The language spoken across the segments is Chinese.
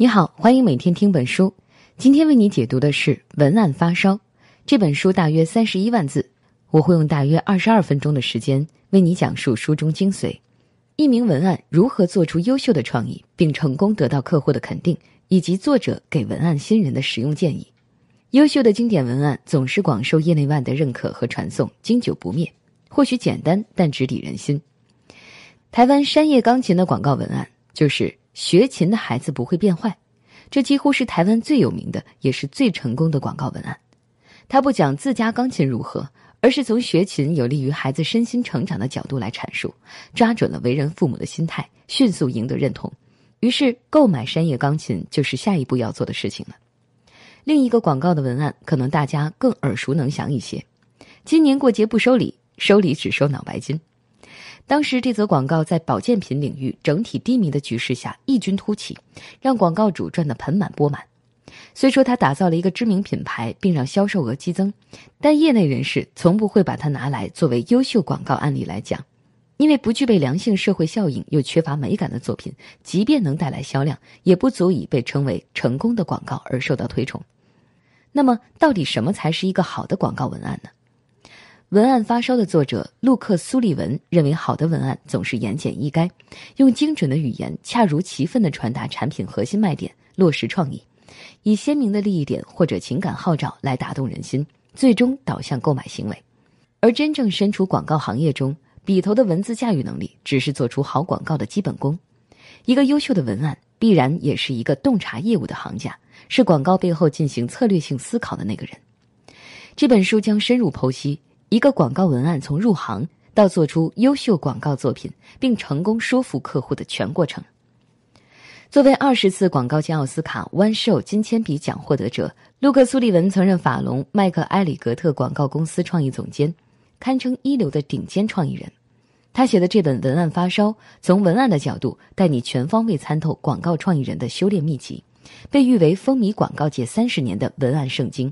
你好，欢迎每天听本书。今天为你解读的是《文案发烧》这本书，大约三十一万字，我会用大约二十二分钟的时间为你讲述书中精髓。一名文案如何做出优秀的创意，并成功得到客户的肯定，以及作者给文案新人的实用建议。优秀的经典文案总是广受业内外的认可和传颂，经久不灭。或许简单，但直抵人心。台湾山叶钢琴的广告文案就是。学琴的孩子不会变坏，这几乎是台湾最有名的，也是最成功的广告文案。他不讲自家钢琴如何，而是从学琴有利于孩子身心成长的角度来阐述，抓准了为人父母的心态，迅速赢得认同。于是，购买山叶钢琴就是下一步要做的事情了。另一个广告的文案，可能大家更耳熟能详一些：今年过节不收礼，收礼只收脑白金。当时这则广告在保健品领域整体低迷的局势下异军突起，让广告主赚得盆满钵满。虽说他打造了一个知名品牌，并让销售额激增，但业内人士从不会把它拿来作为优秀广告案例来讲，因为不具备良性社会效应又缺乏美感的作品，即便能带来销量，也不足以被称为成功的广告而受到推崇。那么，到底什么才是一个好的广告文案呢？文案发烧的作者陆克·苏利文认为，好的文案总是言简意赅，用精准的语言恰如其分的传达产品核心卖点，落实创意，以鲜明的利益点或者情感号召来打动人心，最终导向购买行为。而真正身处广告行业中，笔头的文字驾驭能力只是做出好广告的基本功。一个优秀的文案，必然也是一个洞察业务的行家，是广告背后进行策略性思考的那个人。这本书将深入剖析。一个广告文案从入行到做出优秀广告作品，并成功说服客户的全过程。作为二十次广告界奥斯卡 One Show 金铅笔奖获得者，卢克·苏利文曾任法龙麦克埃里格特广告公司创意总监，堪称一流的顶尖创意人。他写的这本《文案发烧》，从文案的角度带你全方位参透广告创意人的修炼秘籍，被誉为风靡广告界三十年的文案圣经。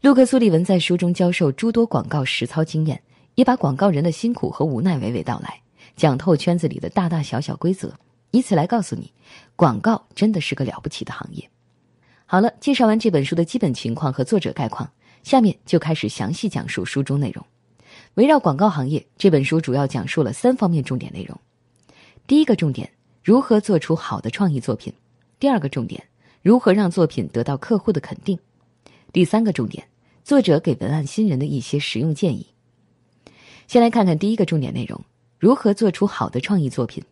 洛克·苏利文在书中教授诸多广告实操经验，也把广告人的辛苦和无奈娓娓道来，讲透圈子里的大大小小规则，以此来告诉你，广告真的是个了不起的行业。好了，介绍完这本书的基本情况和作者概况，下面就开始详细讲述书中内容。围绕广告行业，这本书主要讲述了三方面重点内容：第一个重点，如何做出好的创意作品；第二个重点，如何让作品得到客户的肯定。第三个重点，作者给文案新人的一些实用建议。先来看看第一个重点内容：如何做出好的创意作品。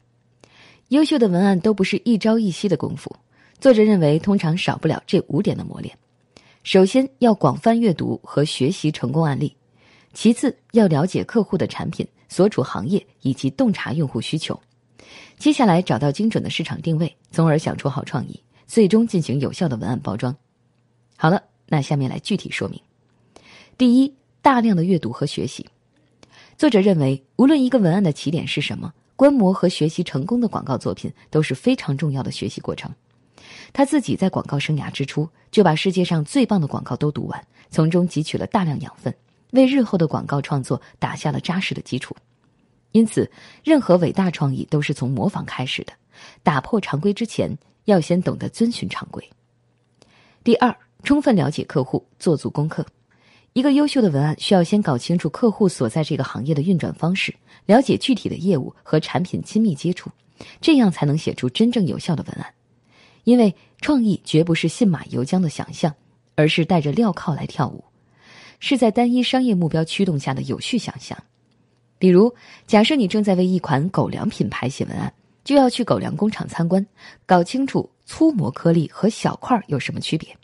优秀的文案都不是一朝一夕的功夫。作者认为，通常少不了这五点的磨练：首先要广泛阅读和学习成功案例；其次要了解客户的产品、所处行业以及洞察用户需求；接下来找到精准的市场定位，从而想出好创意，最终进行有效的文案包装。好了。那下面来具体说明：第一，大量的阅读和学习。作者认为，无论一个文案的起点是什么，观摩和学习成功的广告作品都是非常重要的学习过程。他自己在广告生涯之初就把世界上最棒的广告都读完，从中汲取了大量养分，为日后的广告创作打下了扎实的基础。因此，任何伟大创意都是从模仿开始的。打破常规之前，要先懂得遵循常规。第二。充分了解客户，做足功课。一个优秀的文案需要先搞清楚客户所在这个行业的运转方式，了解具体的业务和产品亲密接触，这样才能写出真正有效的文案。因为创意绝不是信马由缰的想象，而是带着镣铐来跳舞，是在单一商业目标驱动下的有序想象。比如，假设你正在为一款狗粮品牌写文案，就要去狗粮工厂参观，搞清楚粗磨颗粒和小块有什么区别。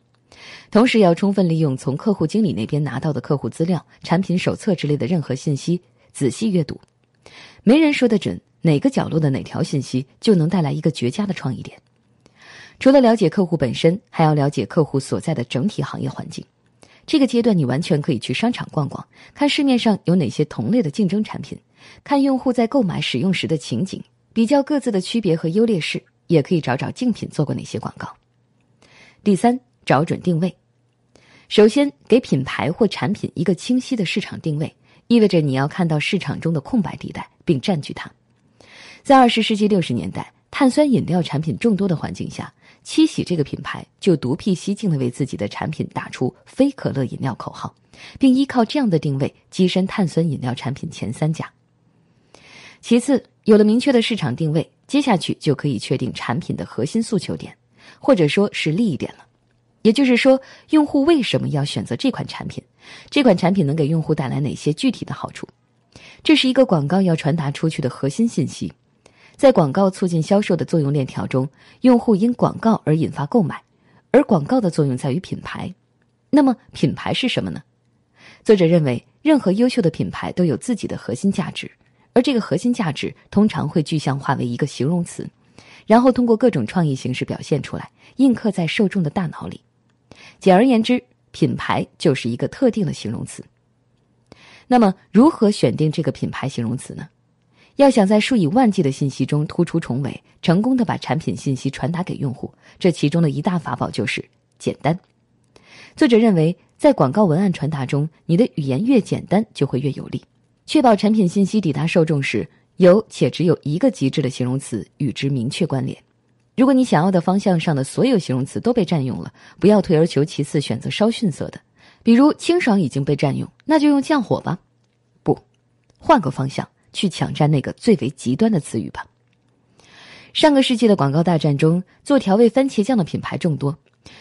同时，要充分利用从客户经理那边拿到的客户资料、产品手册之类的任何信息，仔细阅读。没人说得准哪个角落的哪条信息就能带来一个绝佳的创意点。除了了解客户本身，还要了解客户所在的整体行业环境。这个阶段，你完全可以去商场逛逛，看市面上有哪些同类的竞争产品，看用户在购买使用时的情景，比较各自的区别和优劣势，也可以找找竞品做过哪些广告。第三。找准定位，首先给品牌或产品一个清晰的市场定位，意味着你要看到市场中的空白地带并占据它。在二十世纪六十年代，碳酸饮料产品众多的环境下，七喜这个品牌就独辟蹊径的为自己的产品打出“非可乐饮料”口号，并依靠这样的定位跻身碳酸饮料产品前三甲。其次，有了明确的市场定位，接下去就可以确定产品的核心诉求点，或者说是利益点了。也就是说，用户为什么要选择这款产品？这款产品能给用户带来哪些具体的好处？这是一个广告要传达出去的核心信息。在广告促进销售的作用链条中，用户因广告而引发购买，而广告的作用在于品牌。那么，品牌是什么呢？作者认为，任何优秀的品牌都有自己的核心价值。而这个核心价值通常会具象化为一个形容词，然后通过各种创意形式表现出来，印刻在受众的大脑里。简而言之，品牌就是一个特定的形容词。那么，如何选定这个品牌形容词呢？要想在数以万计的信息中突出重围，成功的把产品信息传达给用户，这其中的一大法宝就是简单。作者认为，在广告文案传达中，你的语言越简单，就会越有力。确保产品信息抵达受众时，有且只有一个极致的形容词与之明确关联。如果你想要的方向上的所有形容词都被占用了，不要退而求其次，选择稍逊色的，比如清爽已经被占用，那就用降火吧。不，换个方向去抢占那个最为极端的词语吧。上个世纪的广告大战中，做调味番茄酱的品牌众多，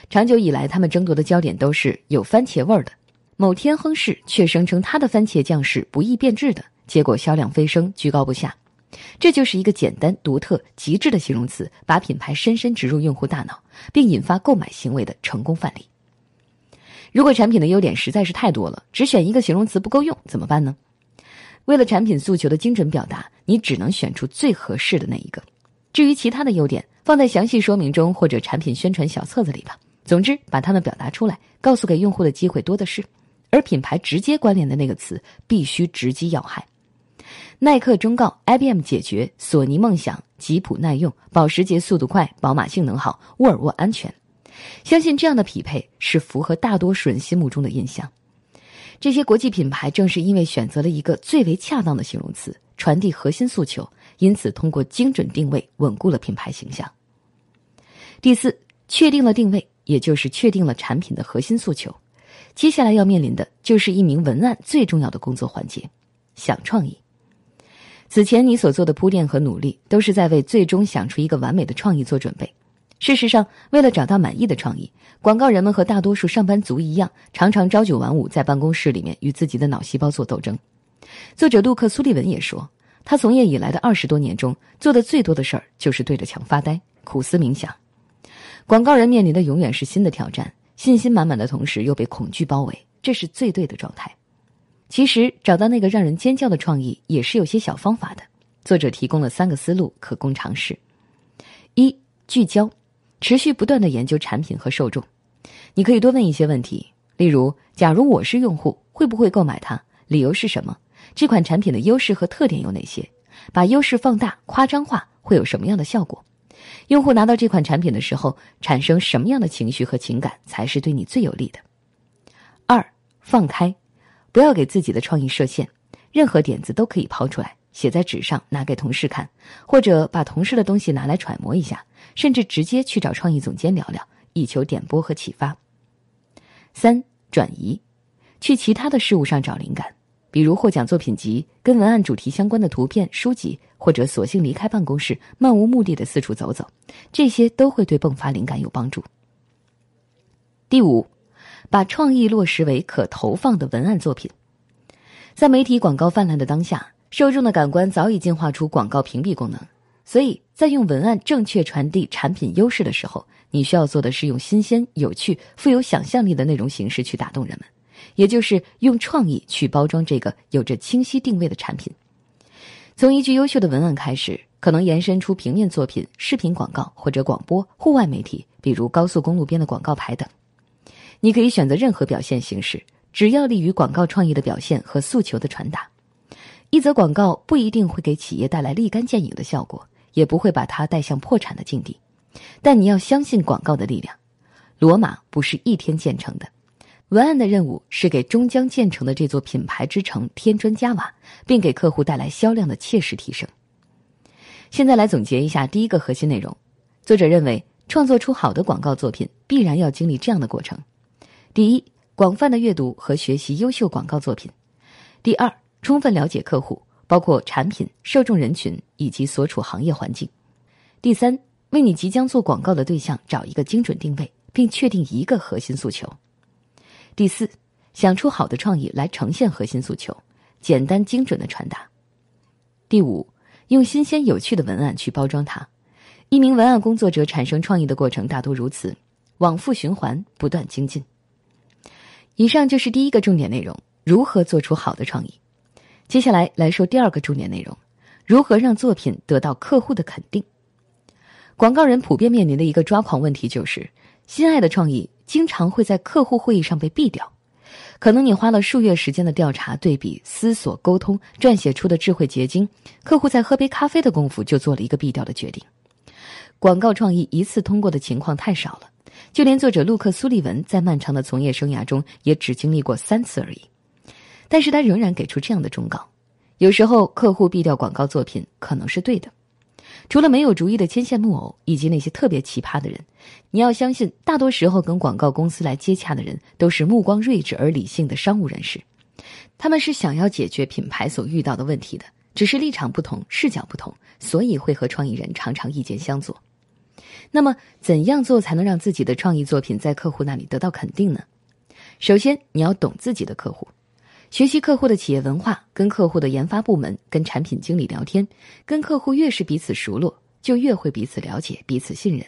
长久以来，他们争夺的焦点都是有番茄味儿的。某天亨氏却声称他的番茄酱是不易变质的，结果销量飞升，居高不下。这就是一个简单、独特、极致的形容词，把品牌深深植入用户大脑，并引发购买行为的成功范例。如果产品的优点实在是太多了，只选一个形容词不够用，怎么办呢？为了产品诉求的精准表达，你只能选出最合适的那一个。至于其他的优点，放在详细说明中或者产品宣传小册子里吧。总之，把它们表达出来，告诉给用户的机会多的是。而品牌直接关联的那个词必须直击要害。耐克忠告，IBM 解决，索尼梦想，吉普耐用，保时捷速度快，宝马性能好，沃尔沃安全。相信这样的匹配是符合大多数人心目中的印象。这些国际品牌正是因为选择了一个最为恰当的形容词，传递核心诉求，因此通过精准定位稳固了品牌形象。第四，确定了定位，也就是确定了产品的核心诉求。接下来要面临的就是一名文案最重要的工作环节——想创意。此前你所做的铺垫和努力，都是在为最终想出一个完美的创意做准备。事实上，为了找到满意的创意，广告人们和大多数上班族一样，常常朝九晚五在办公室里面与自己的脑细胞做斗争。作者杜克·苏利文也说，他从业以来的二十多年中，做的最多的事儿就是对着墙发呆、苦思冥想。广告人面临的永远是新的挑战。信心满满的同时又被恐惧包围，这是最对的状态。其实找到那个让人尖叫的创意也是有些小方法的。作者提供了三个思路可供尝试：一、聚焦，持续不断的研究产品和受众。你可以多问一些问题，例如：假如我是用户，会不会购买它？理由是什么？这款产品的优势和特点有哪些？把优势放大、夸张化会有什么样的效果？用户拿到这款产品的时候，产生什么样的情绪和情感才是对你最有利的？二，放开，不要给自己的创意设限，任何点子都可以抛出来，写在纸上，拿给同事看，或者把同事的东西拿来揣摩一下，甚至直接去找创意总监聊聊，以求点拨和启发。三，转移，去其他的事物上找灵感。比如获奖作品集、跟文案主题相关的图片、书籍，或者索性离开办公室，漫无目的的四处走走，这些都会对迸发灵感有帮助。第五，把创意落实为可投放的文案作品。在媒体广告泛滥的当下，受众的感官早已进化出广告屏蔽功能，所以在用文案正确传递产品优势的时候，你需要做的是用新鲜、有趣、富有想象力的内容形式去打动人们。也就是用创意去包装这个有着清晰定位的产品，从一句优秀的文案开始，可能延伸出平面作品、视频广告或者广播、户外媒体，比如高速公路边的广告牌等。你可以选择任何表现形式，只要利于广告创意的表现和诉求的传达。一则广告不一定会给企业带来立竿见影的效果，也不会把它带向破产的境地，但你要相信广告的力量。罗马不是一天建成的。文案的任务是给终将建成的这座品牌之城添砖加瓦，并给客户带来销量的切实提升。现在来总结一下第一个核心内容。作者认为，创作出好的广告作品必然要经历这样的过程：第一，广泛的阅读和学习优秀广告作品；第二，充分了解客户，包括产品、受众人群以及所处行业环境；第三，为你即将做广告的对象找一个精准定位，并确定一个核心诉求；第四，想出好的创意来呈现核心诉求，简单精准的传达；第五，用新鲜有趣的文案去包装它。一名文案工作者产生创意的过程大多如此，往复循环，不断精进。以上就是第一个重点内容：如何做出好的创意。接下来来说第二个重点内容：如何让作品得到客户的肯定。广告人普遍面临的一个抓狂问题就是，心爱的创意经常会在客户会议上被毙掉。可能你花了数月时间的调查、对比、思索、沟通，撰写出的智慧结晶，客户在喝杯咖啡的功夫就做了一个毙掉的决定。广告创意一次通过的情况太少了，就连作者陆克·苏利文在漫长的从业生涯中也只经历过三次而已。但是他仍然给出这样的忠告：有时候客户毙掉广告作品可能是对的。除了没有主意的牵线木偶以及那些特别奇葩的人，你要相信，大多时候跟广告公司来接洽的人都是目光睿智而理性的商务人士，他们是想要解决品牌所遇到的问题的，只是立场不同、视角不同，所以会和创意人常常意见相左。那么，怎样做才能让自己的创意作品在客户那里得到肯定呢？首先，你要懂自己的客户，学习客户的企业文化，跟客户的研发部门、跟产品经理聊天，跟客户越是彼此熟络，就越会彼此了解、彼此信任。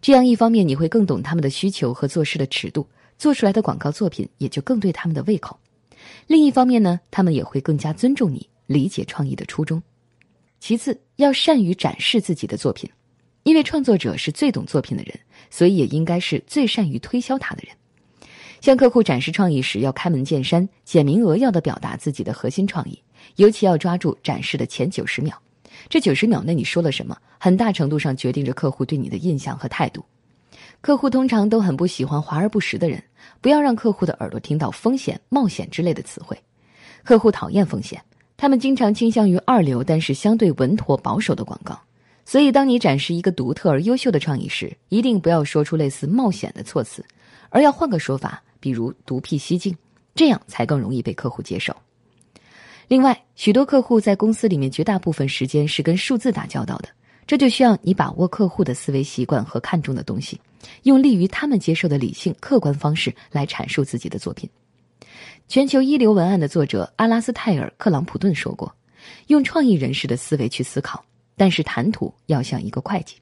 这样，一方面你会更懂他们的需求和做事的尺度，做出来的广告作品也就更对他们的胃口；另一方面呢，他们也会更加尊重你，理解创意的初衷。其次，要善于展示自己的作品。因为创作者是最懂作品的人，所以也应该是最善于推销他的人。向客户展示创意时，要开门见山、简明扼要的表达自己的核心创意，尤其要抓住展示的前九十秒。这九十秒内你说了什么，很大程度上决定着客户对你的印象和态度。客户通常都很不喜欢华而不实的人，不要让客户的耳朵听到风险、冒险之类的词汇。客户讨厌风险，他们经常倾向于二流但是相对稳妥保守的广告。所以，当你展示一个独特而优秀的创意时，一定不要说出类似冒险的措辞，而要换个说法，比如独辟蹊径，这样才更容易被客户接受。另外，许多客户在公司里面绝大部分时间是跟数字打交道的，这就需要你把握客户的思维习惯和看重的东西，用利于他们接受的理性、客观方式来阐述自己的作品。全球一流文案的作者阿拉斯泰尔·克朗普顿说过：“用创意人士的思维去思考。”但是谈吐要像一个会计，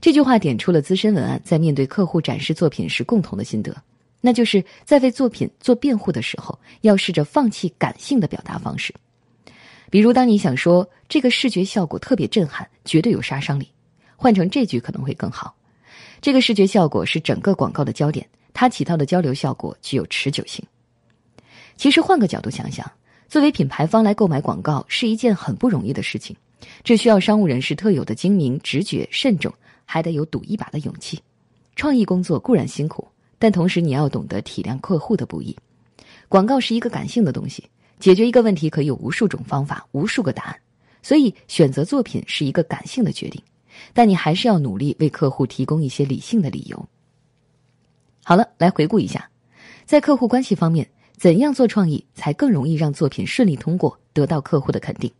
这句话点出了资深文案在面对客户展示作品时共同的心得，那就是在为作品做辩护的时候，要试着放弃感性的表达方式。比如，当你想说这个视觉效果特别震撼，绝对有杀伤力，换成这句可能会更好：这个视觉效果是整个广告的焦点，它起到的交流效果具有持久性。其实，换个角度想想，作为品牌方来购买广告是一件很不容易的事情。这需要商务人士特有的精明、直觉、慎重，还得有赌一把的勇气。创意工作固然辛苦，但同时你要懂得体谅客户的不易。广告是一个感性的东西，解决一个问题可以有无数种方法、无数个答案，所以选择作品是一个感性的决定。但你还是要努力为客户提供一些理性的理由。好了，来回顾一下，在客户关系方面，怎样做创意才更容易让作品顺利通过，得到客户的肯定？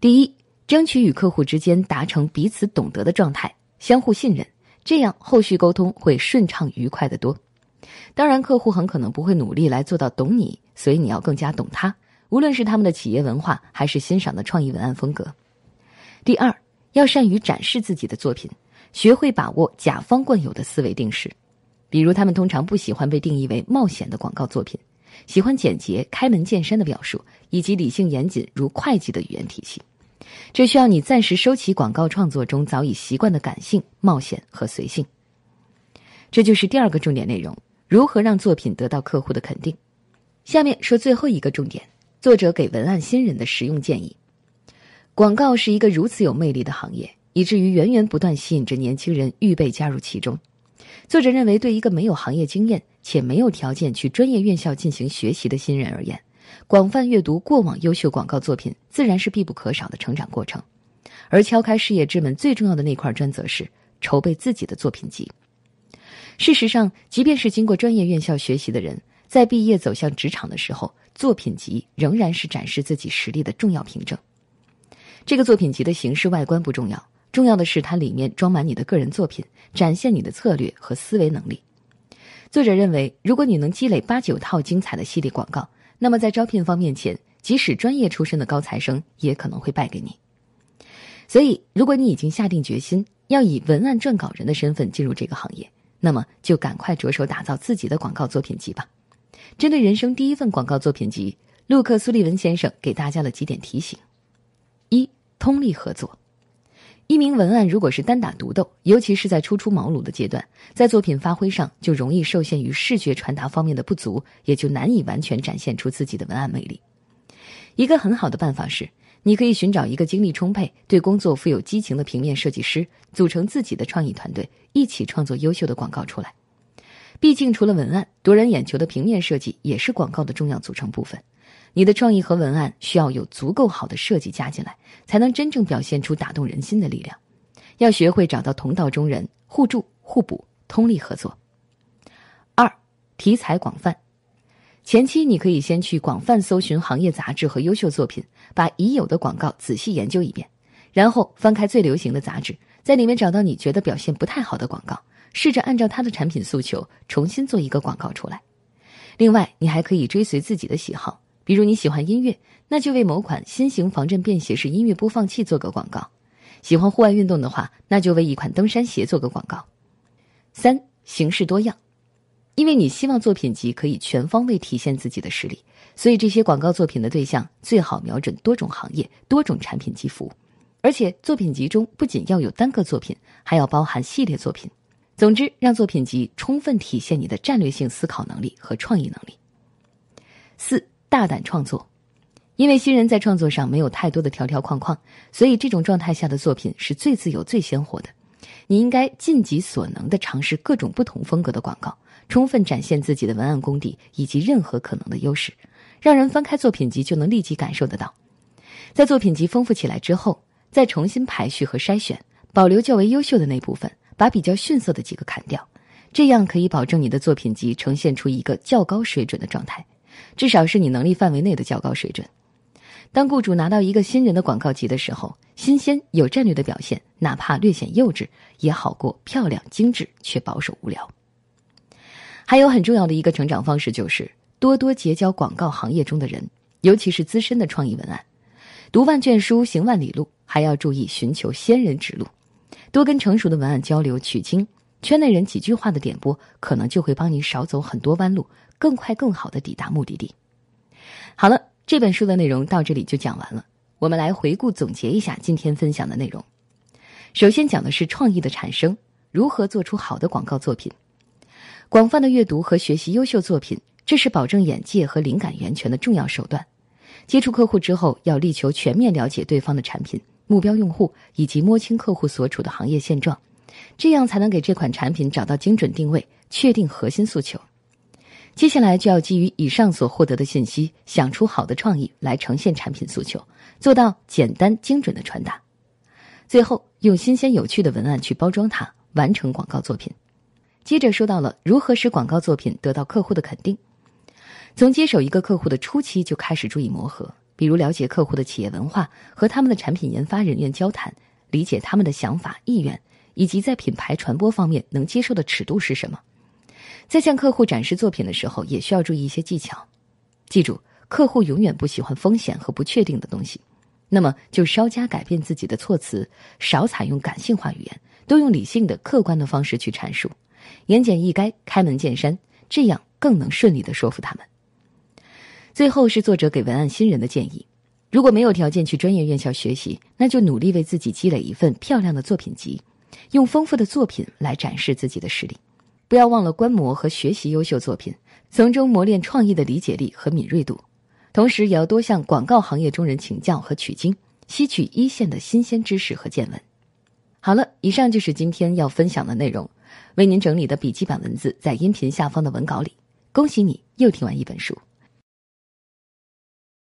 第一，争取与客户之间达成彼此懂得的状态，相互信任，这样后续沟通会顺畅愉快的多。当然，客户很可能不会努力来做到懂你，所以你要更加懂他，无论是他们的企业文化，还是欣赏的创意文案风格。第二，要善于展示自己的作品，学会把握甲方惯有的思维定式，比如他们通常不喜欢被定义为冒险的广告作品，喜欢简洁、开门见山的表述，以及理性严谨如会计的语言体系。这需要你暂时收起广告创作中早已习惯的感性、冒险和随性。这就是第二个重点内容：如何让作品得到客户的肯定。下面说最后一个重点：作者给文案新人的实用建议。广告是一个如此有魅力的行业，以至于源源不断吸引着年轻人预备加入其中。作者认为，对一个没有行业经验且没有条件去专业院校进行学习的新人而言，广泛阅读过往优秀广告作品，自然是必不可少的成长过程。而敲开事业之门最重要的那块砖，则是筹备自己的作品集。事实上，即便是经过专业院校学习的人，在毕业走向职场的时候，作品集仍然是展示自己实力的重要凭证。这个作品集的形式外观不重要，重要的是它里面装满你的个人作品，展现你的策略和思维能力。作者认为，如果你能积累八九套精彩的系列广告，那么在招聘方面前，即使专业出身的高材生也可能会败给你。所以，如果你已经下定决心要以文案撰稿人的身份进入这个行业，那么就赶快着手打造自己的广告作品集吧。针对人生第一份广告作品集，陆克·苏利文先生给大家了几点提醒：一、通力合作。一名文案如果是单打独斗，尤其是在初出茅庐的阶段，在作品发挥上就容易受限于视觉传达方面的不足，也就难以完全展现出自己的文案魅力。一个很好的办法是，你可以寻找一个精力充沛、对工作富有激情的平面设计师，组成自己的创意团队，一起创作优秀的广告出来。毕竟，除了文案，夺人眼球的平面设计也是广告的重要组成部分。你的创意和文案需要有足够好的设计加进来，才能真正表现出打动人心的力量。要学会找到同道中人，互助互补，通力合作。二，题材广泛。前期你可以先去广泛搜寻行业杂志和优秀作品，把已有的广告仔细研究一遍，然后翻开最流行的杂志，在里面找到你觉得表现不太好的广告，试着按照它的产品诉求重新做一个广告出来。另外，你还可以追随自己的喜好。比如你喜欢音乐，那就为某款新型防震便携式音乐播放器做个广告；喜欢户外运动的话，那就为一款登山鞋做个广告。三形式多样，因为你希望作品集可以全方位体现自己的实力，所以这些广告作品的对象最好瞄准多种行业、多种产品及服务，而且作品集中不仅要有单个作品，还要包含系列作品。总之，让作品集充分体现你的战略性思考能力和创意能力。四。大胆创作，因为新人在创作上没有太多的条条框框，所以这种状态下的作品是最自由、最鲜活的。你应该尽己所能的尝试各种不同风格的广告，充分展现自己的文案功底以及任何可能的优势，让人翻开作品集就能立即感受得到。在作品集丰富起来之后，再重新排序和筛选，保留较为优秀的那部分，把比较逊色的几个砍掉，这样可以保证你的作品集呈现出一个较高水准的状态。至少是你能力范围内的较高水准。当雇主拿到一个新人的广告集的时候，新鲜有战略的表现，哪怕略显幼稚，也好过漂亮精致却保守无聊。还有很重要的一个成长方式，就是多多结交广告行业中的人，尤其是资深的创意文案。读万卷书，行万里路，还要注意寻求先人指路，多跟成熟的文案交流取经。圈内人几句话的点拨，可能就会帮你少走很多弯路，更快更好的抵达目的地。好了，这本书的内容到这里就讲完了。我们来回顾总结一下今天分享的内容。首先讲的是创意的产生，如何做出好的广告作品。广泛的阅读和学习优秀作品，这是保证眼界和灵感源泉的重要手段。接触客户之后，要力求全面了解对方的产品、目标用户以及摸清客户所处的行业现状。这样才能给这款产品找到精准定位，确定核心诉求。接下来就要基于以上所获得的信息，想出好的创意来呈现产品诉求，做到简单精准的传达。最后用新鲜有趣的文案去包装它，完成广告作品。接着说到了如何使广告作品得到客户的肯定。从接手一个客户的初期就开始注意磨合，比如了解客户的企业文化，和他们的产品研发人员交谈，理解他们的想法意愿。以及在品牌传播方面能接受的尺度是什么？在向客户展示作品的时候，也需要注意一些技巧。记住，客户永远不喜欢风险和不确定的东西，那么就稍加改变自己的措辞，少采用感性化语言，多用理性的、客观的方式去阐述，言简意赅，开门见山，这样更能顺利的说服他们。最后是作者给文案新人的建议：如果没有条件去专业院校学习，那就努力为自己积累一份漂亮的作品集。用丰富的作品来展示自己的实力，不要忘了观摩和学习优秀作品，从中磨练创意的理解力和敏锐度。同时，也要多向广告行业中人请教和取经，吸取一线的新鲜知识和见闻。好了，以上就是今天要分享的内容，为您整理的笔记版文字在音频下方的文稿里。恭喜你又听完一本书。